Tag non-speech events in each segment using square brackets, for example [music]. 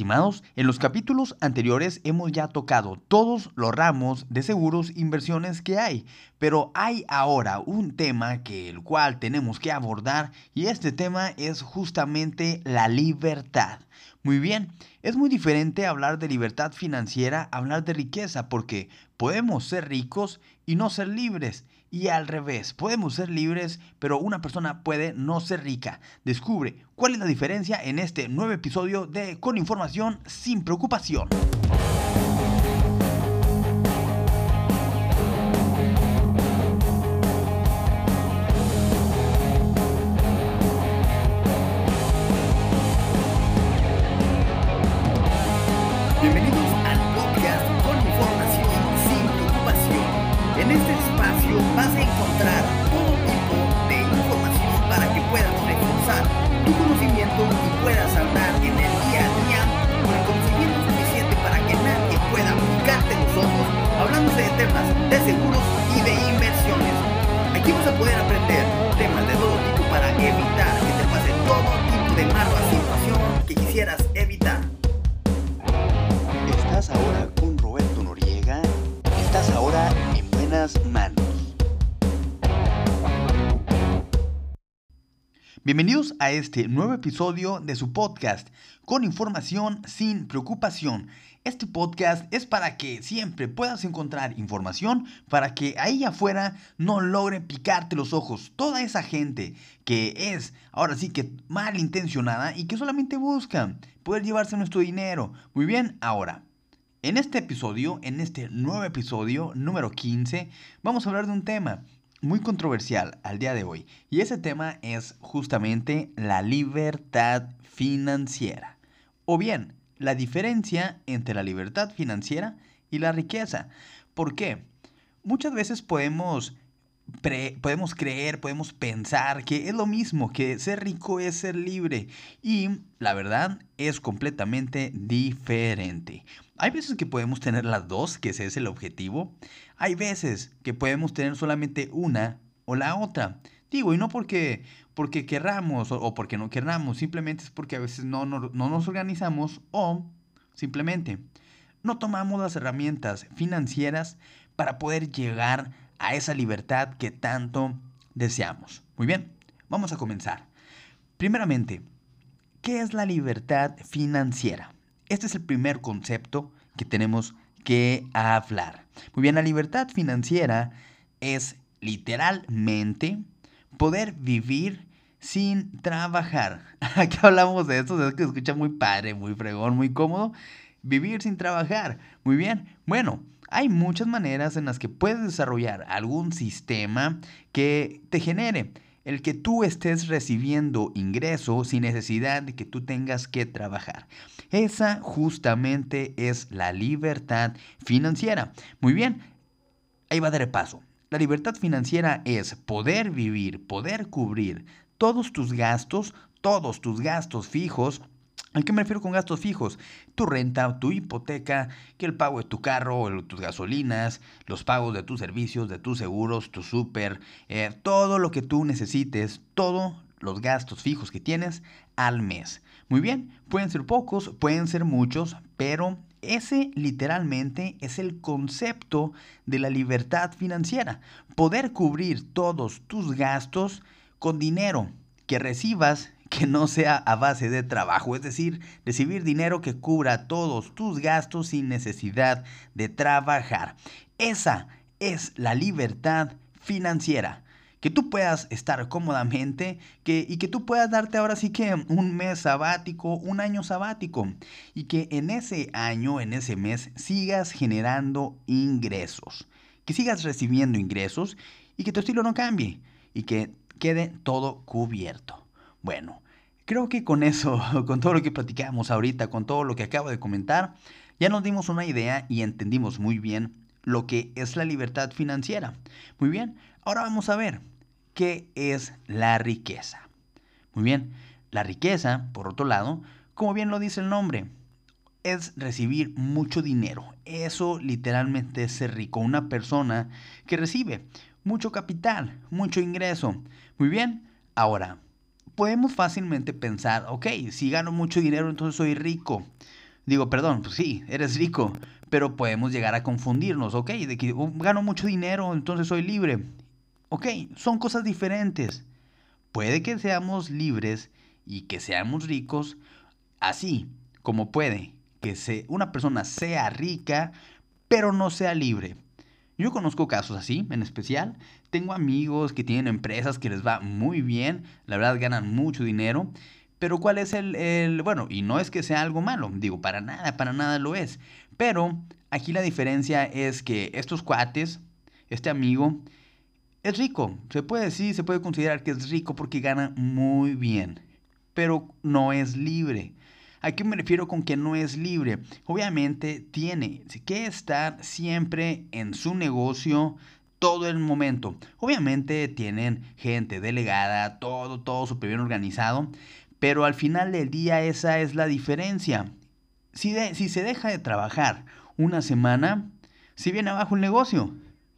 Estimados, en los capítulos anteriores hemos ya tocado todos los ramos de seguros inversiones que hay, pero hay ahora un tema que el cual tenemos que abordar y este tema es justamente la libertad. Muy bien, es muy diferente hablar de libertad financiera hablar de riqueza porque podemos ser ricos y no ser libres. Y al revés, podemos ser libres, pero una persona puede no ser rica. Descubre cuál es la diferencia en este nuevo episodio de Con Información sin Preocupación. Bienvenidos a este nuevo episodio de su podcast con información sin preocupación. Este podcast es para que siempre puedas encontrar información para que ahí afuera no logre picarte los ojos. Toda esa gente que es ahora sí que malintencionada y que solamente busca poder llevarse nuestro dinero. Muy bien, ahora. En este episodio, en este nuevo episodio número 15, vamos a hablar de un tema muy controversial al día de hoy. Y ese tema es justamente la libertad financiera. O bien, la diferencia entre la libertad financiera y la riqueza. ¿Por qué? Muchas veces podemos, podemos creer, podemos pensar que es lo mismo, que ser rico es ser libre. Y la verdad es completamente diferente. Hay veces que podemos tener las dos, que ese es el objetivo. Hay veces que podemos tener solamente una o la otra. Digo, y no porque, porque querramos o, porque no querramos, simplemente es porque a veces no, no, no nos organizamos o simplemente no tomamos las herramientas financieras para poder llegar a esa libertad que tanto deseamos. Muy bien, vamos a comenzar. Primeramente, ¿qué es la libertad financiera? Este es el primer concepto que tenemos que hablar. Muy bien, la libertad financiera es literalmente poder vivir sin trabajar. [laughs] Aquí hablamos de esto, es que escucha muy padre, muy fregón, muy cómodo. Vivir sin trabajar. Muy bien. Bueno, hay muchas maneras en las que puedes desarrollar algún sistema que te genere el que tú estés recibiendo ingresos sin necesidad de que tú tengas que trabajar. Esa justamente es la libertad financiera. Muy bien, ahí va de repaso. La libertad financiera es poder vivir, poder cubrir todos tus gastos, todos tus gastos fijos ¿A qué me refiero con gastos fijos? Tu renta, tu hipoteca, que el pago de tu carro, tus gasolinas, los pagos de tus servicios, de tus seguros, tu súper, eh, todo lo que tú necesites, todos los gastos fijos que tienes al mes. Muy bien, pueden ser pocos, pueden ser muchos, pero ese literalmente es el concepto de la libertad financiera. Poder cubrir todos tus gastos con dinero que recibas que no sea a base de trabajo, es decir, recibir dinero que cubra todos tus gastos sin necesidad de trabajar. Esa es la libertad financiera. Que tú puedas estar cómodamente que, y que tú puedas darte ahora sí que un mes sabático, un año sabático. Y que en ese año, en ese mes, sigas generando ingresos. Que sigas recibiendo ingresos y que tu estilo no cambie. Y que quede todo cubierto. Bueno, creo que con eso, [laughs] con todo lo que platicamos ahorita, con todo lo que acabo de comentar, ya nos dimos una idea y entendimos muy bien lo que es la libertad financiera. Muy bien, ahora vamos a ver qué es la riqueza. Muy bien, la riqueza, por otro lado, como bien lo dice el nombre, es recibir mucho dinero. Eso literalmente es ser rico. Una persona que recibe mucho capital, mucho ingreso. Muy bien, ahora, podemos fácilmente pensar, ok, si gano mucho dinero, entonces soy rico. Digo, perdón, pues sí, eres rico, pero podemos llegar a confundirnos, ¿ok? De que oh, gano mucho dinero, entonces soy libre. Ok, son cosas diferentes. Puede que seamos libres y que seamos ricos, así como puede que una persona sea rica, pero no sea libre. Yo conozco casos así, en especial. Tengo amigos que tienen empresas que les va muy bien, la verdad ganan mucho dinero. Pero ¿cuál es el, Bueno, y no es que sea algo malo, digo, para nada, para nada lo es. Pero aquí la diferencia es que estos cuates, este amigo, es rico. Se puede decir, se puede considerar que es rico porque gana muy bien. Pero no es libre. ¿A qué me refiero con que no es libre? Obviamente tiene que estar siempre en su negocio todo el momento. Obviamente tienen gente delegada, todo, todo súper bien organizado, pero al final del día esa es la diferencia. Si, si se deja de trabajar una semana, se viene abajo el negocio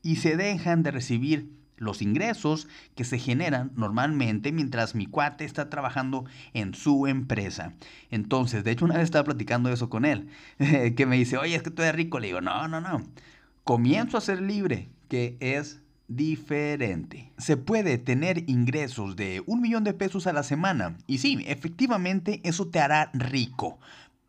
y se dejan de recibir los ingresos que se generan normalmente mientras mi cuate está trabajando en su empresa. Entonces, de hecho, una vez estaba platicando eso con él, [laughs] que me dice, oye, es que tú eres rico. Le digo, no, no, no. Comienzo a ser libre, que es diferente. Se puede tener ingresos de un millón de pesos a la semana. Y sí, efectivamente, eso te hará rico.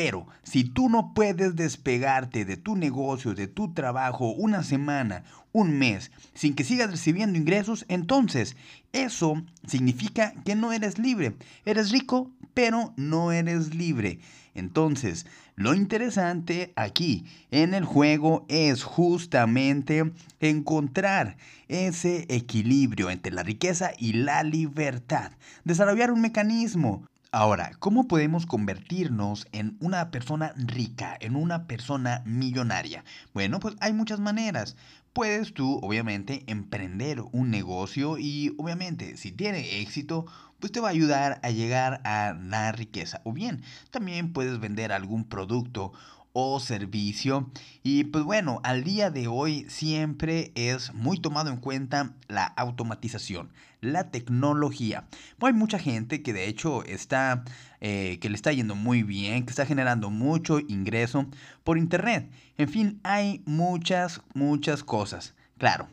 Pero si tú no puedes despegarte de tu negocio, de tu trabajo, una semana, un mes, sin que sigas recibiendo ingresos, entonces eso significa que no eres libre. Eres rico, pero no eres libre. Entonces, lo interesante aquí en el juego es justamente encontrar ese equilibrio entre la riqueza y la libertad. Desarrollar un mecanismo Ahora, ¿cómo podemos convertirnos en una persona rica, en una persona millonaria? Bueno, pues hay muchas maneras. Puedes tú, obviamente, emprender un negocio y, obviamente, si tiene éxito, pues te va a ayudar a llegar a la riqueza. O bien, también puedes vender algún producto o servicio. Y pues bueno, al día de hoy siempre es muy tomado en cuenta la automatización, la tecnología. Hay mucha gente que de hecho está, eh, que le está yendo muy bien, que está generando mucho ingreso por internet. En fin, hay muchas, muchas cosas. Claro,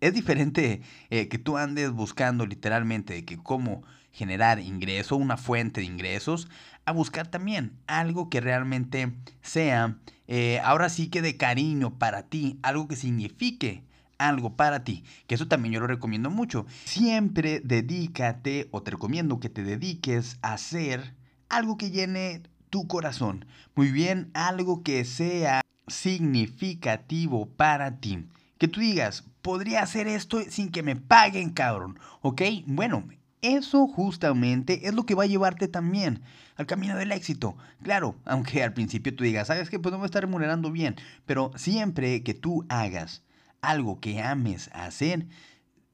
es diferente eh, que tú andes buscando literalmente que cómo generar ingreso, una fuente de ingresos, a buscar también algo que realmente sea, eh, ahora sí que de cariño para ti, algo que signifique algo para ti, que eso también yo lo recomiendo mucho. Siempre dedícate o te recomiendo que te dediques a hacer algo que llene tu corazón. Muy bien, algo que sea significativo para ti. Que tú digas, podría hacer esto sin que me paguen, cabrón. ¿Ok? Bueno, eso justamente es lo que va a llevarte también al camino del éxito. Claro, [laughs] aunque al principio tú digas, ¿sabes qué? Pues no me está remunerando bien. Pero siempre que tú hagas algo que ames hacer,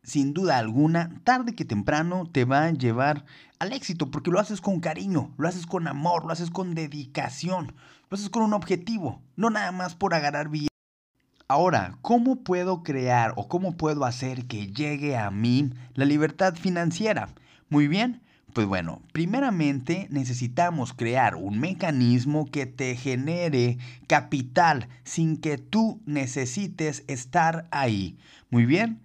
sin duda alguna, tarde que temprano te va a llevar al éxito, porque lo haces con cariño, lo haces con amor, lo haces con dedicación, lo haces con un objetivo, no nada más por agarrar billetes. Ahora, ¿cómo puedo crear o cómo puedo hacer que llegue a mí la libertad financiera? Muy bien, pues bueno, primeramente necesitamos crear un mecanismo que te genere capital sin que tú necesites estar ahí. Muy bien,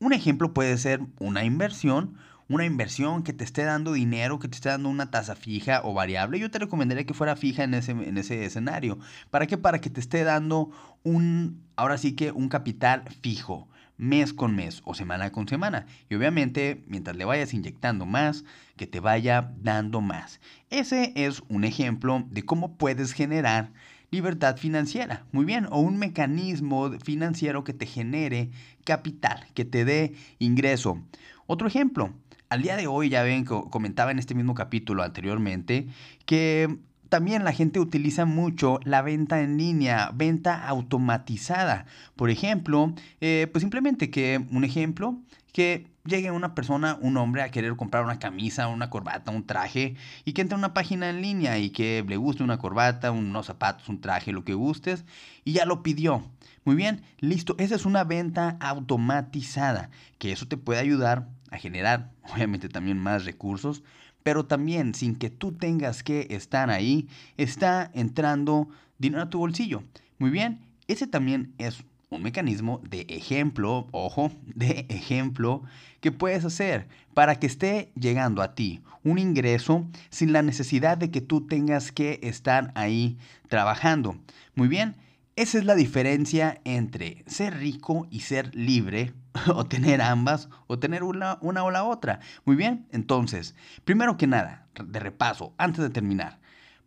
un ejemplo puede ser una inversión una inversión que te esté dando dinero, que te esté dando una tasa fija o variable, yo te recomendaría que fuera fija en ese, en ese escenario. ¿Para qué? Para que te esté dando un, ahora sí que un capital fijo, mes con mes o semana con semana. Y obviamente, mientras le vayas inyectando más, que te vaya dando más. Ese es un ejemplo de cómo puedes generar libertad financiera. Muy bien, o un mecanismo financiero que te genere capital, que te dé ingreso. Otro ejemplo, al día de hoy ya ven, comentaba en este mismo capítulo anteriormente, que también la gente utiliza mucho la venta en línea, venta automatizada. Por ejemplo, eh, pues simplemente que un ejemplo, que llegue una persona, un hombre, a querer comprar una camisa, una corbata, un traje, y que entre a una página en línea y que le guste una corbata, unos zapatos, un traje, lo que gustes, y ya lo pidió. Muy bien, listo. Esa es una venta automatizada, que eso te puede ayudar a generar [laughs] obviamente también más recursos, pero también sin que tú tengas que estar ahí, está entrando dinero a tu bolsillo. Muy bien, ese también es un mecanismo de ejemplo, ojo, [laughs] de ejemplo que puedes hacer para que esté llegando a ti un ingreso sin la necesidad de que tú tengas que estar ahí trabajando. Muy bien, esa es la diferencia entre ser rico y ser libre, [laughs] o tener ambas, o tener una, una o la otra. Muy bien, entonces, primero que nada, de repaso, antes de terminar,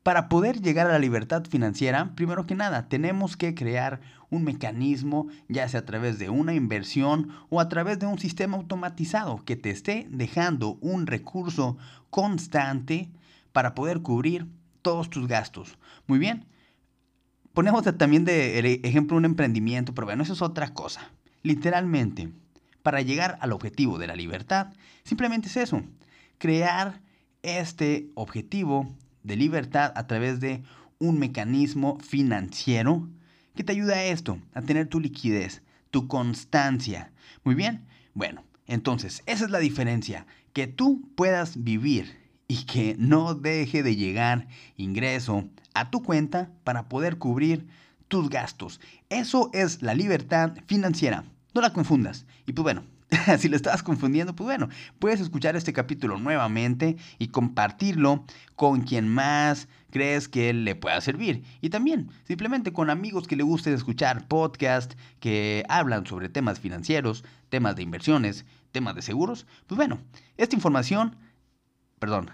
para poder llegar a la libertad financiera, primero que nada, tenemos que crear un mecanismo, ya sea a través de una inversión o a través de un sistema automatizado que te esté dejando un recurso constante para poder cubrir todos tus gastos. Muy bien. Ponemos también de ejemplo un emprendimiento, pero bueno, eso es otra cosa. Literalmente, para llegar al objetivo de la libertad, simplemente es eso, crear este objetivo de libertad a través de un mecanismo financiero que te ayuda a esto, a tener tu liquidez, tu constancia. Muy bien, bueno, entonces esa es la diferencia, que tú puedas vivir y que no deje de llegar ingreso a tu cuenta para poder cubrir tus gastos. Eso es la libertad financiera. No la confundas. Y pues bueno, [laughs] si lo estabas confundiendo, pues bueno, puedes escuchar este capítulo nuevamente y compartirlo con quien más crees que le pueda servir. Y también, simplemente con amigos que le gusten escuchar podcasts que hablan sobre temas financieros, temas de inversiones, temas de seguros. Pues bueno, esta información perdón,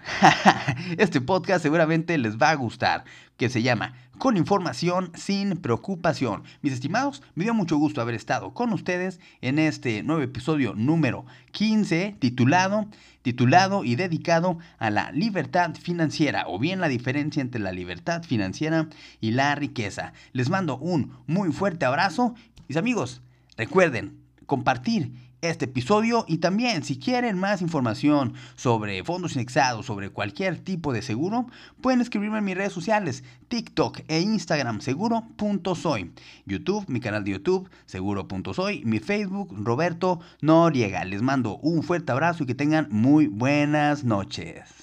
[laughs] este podcast seguramente les va a gustar, que se llama Con información sin preocupación. Mis estimados, me dio mucho gusto haber estado con ustedes en este nuevo episodio número 15 titulado titulado y dedicado a la libertad financiera o bien la diferencia entre la libertad financiera y la riqueza. Les mando un muy fuerte abrazo. Mis amigos, recuerden compartir este episodio y también si quieren más información sobre fondos indexados, sobre cualquier tipo de seguro, pueden escribirme en mis redes sociales, TikTok e Instagram seguro.soy, YouTube, mi canal de YouTube seguro.soy, mi Facebook Roberto Noriega. Les mando un fuerte abrazo y que tengan muy buenas noches.